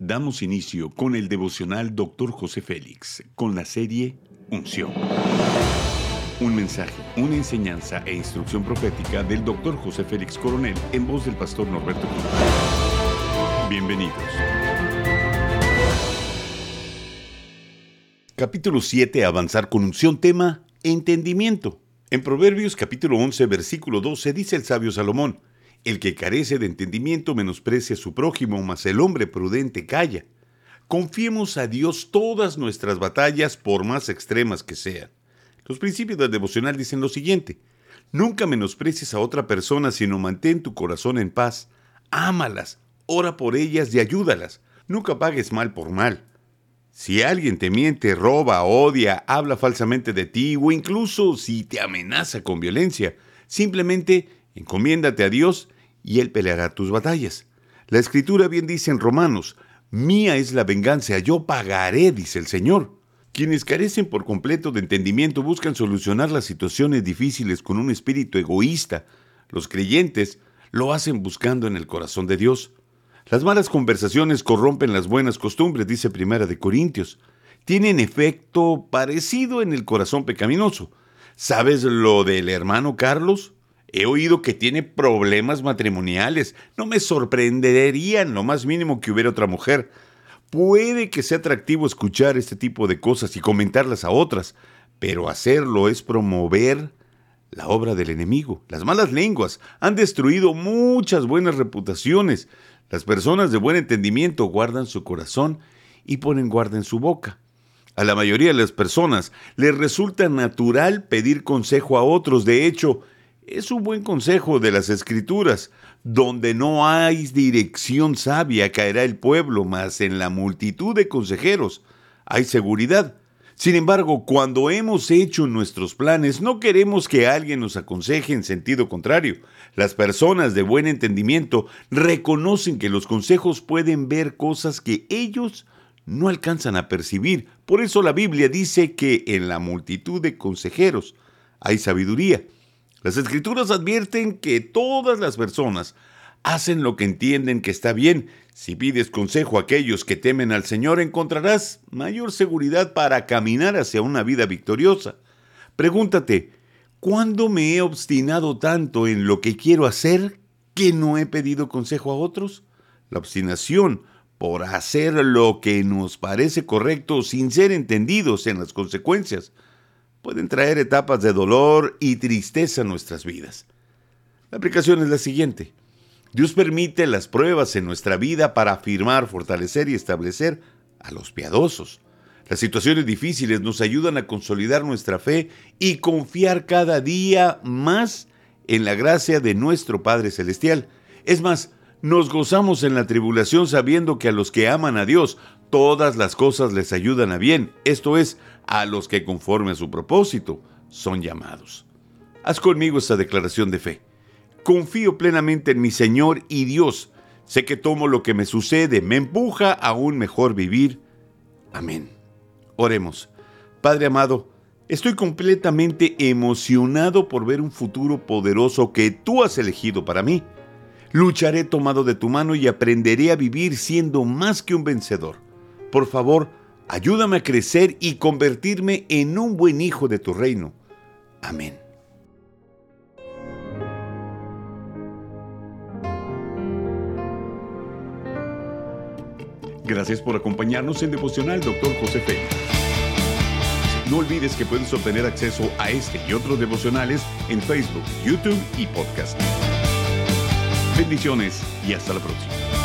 damos inicio con el devocional Dr. José Félix, con la serie Unción. Un mensaje, una enseñanza e instrucción profética del Dr. José Félix Coronel en voz del pastor Norberto Cruz. Bienvenidos. Capítulo 7. Avanzar con unción. Tema, entendimiento. En Proverbios capítulo 11, versículo 12 dice el sabio Salomón, el que carece de entendimiento menosprecia a su prójimo, mas el hombre prudente calla. Confiemos a Dios todas nuestras batallas, por más extremas que sean. Los principios del devocional dicen lo siguiente. Nunca menosprecies a otra persona, sino mantén tu corazón en paz. Ámalas, ora por ellas y ayúdalas. Nunca pagues mal por mal. Si alguien te miente, roba, odia, habla falsamente de ti o incluso si te amenaza con violencia, simplemente encomiéndate a Dios y Él peleará tus batallas. La escritura bien dice en Romanos, Mía es la venganza, yo pagaré, dice el Señor. Quienes carecen por completo de entendimiento buscan solucionar las situaciones difíciles con un espíritu egoísta. Los creyentes lo hacen buscando en el corazón de Dios. Las malas conversaciones corrompen las buenas costumbres, dice Primera de Corintios. Tienen efecto parecido en el corazón pecaminoso. ¿Sabes lo del hermano Carlos? He oído que tiene problemas matrimoniales. No me sorprendería en lo más mínimo que hubiera otra mujer. Puede que sea atractivo escuchar este tipo de cosas y comentarlas a otras, pero hacerlo es promover la obra del enemigo. Las malas lenguas han destruido muchas buenas reputaciones. Las personas de buen entendimiento guardan su corazón y ponen guarda en su boca. A la mayoría de las personas les resulta natural pedir consejo a otros. De hecho, es un buen consejo de las escrituras. Donde no hay dirección sabia caerá el pueblo, mas en la multitud de consejeros hay seguridad. Sin embargo, cuando hemos hecho nuestros planes, no queremos que alguien nos aconseje en sentido contrario. Las personas de buen entendimiento reconocen que los consejos pueden ver cosas que ellos no alcanzan a percibir. Por eso la Biblia dice que en la multitud de consejeros hay sabiduría. Las escrituras advierten que todas las personas hacen lo que entienden que está bien. Si pides consejo a aquellos que temen al Señor, encontrarás mayor seguridad para caminar hacia una vida victoriosa. Pregúntate, ¿cuándo me he obstinado tanto en lo que quiero hacer que no he pedido consejo a otros? La obstinación por hacer lo que nos parece correcto sin ser entendidos en las consecuencias pueden traer etapas de dolor y tristeza a nuestras vidas. La aplicación es la siguiente. Dios permite las pruebas en nuestra vida para afirmar, fortalecer y establecer a los piadosos. Las situaciones difíciles nos ayudan a consolidar nuestra fe y confiar cada día más en la gracia de nuestro Padre Celestial. Es más, nos gozamos en la tribulación sabiendo que a los que aman a Dios, todas las cosas les ayudan a bien, esto es, a los que conforme a su propósito son llamados. Haz conmigo esta declaración de fe. Confío plenamente en mi Señor y Dios. Sé que tomo lo que me sucede, me empuja a un mejor vivir. Amén. Oremos. Padre amado, estoy completamente emocionado por ver un futuro poderoso que tú has elegido para mí. Lucharé tomado de tu mano y aprenderé a vivir siendo más que un vencedor. Por favor, ayúdame a crecer y convertirme en un buen hijo de tu reino. Amén. Gracias por acompañarnos en Devocional Dr. José Félix. No olvides que puedes obtener acceso a este y otros devocionales en Facebook, YouTube y podcast. Bendiciones y hasta la próxima.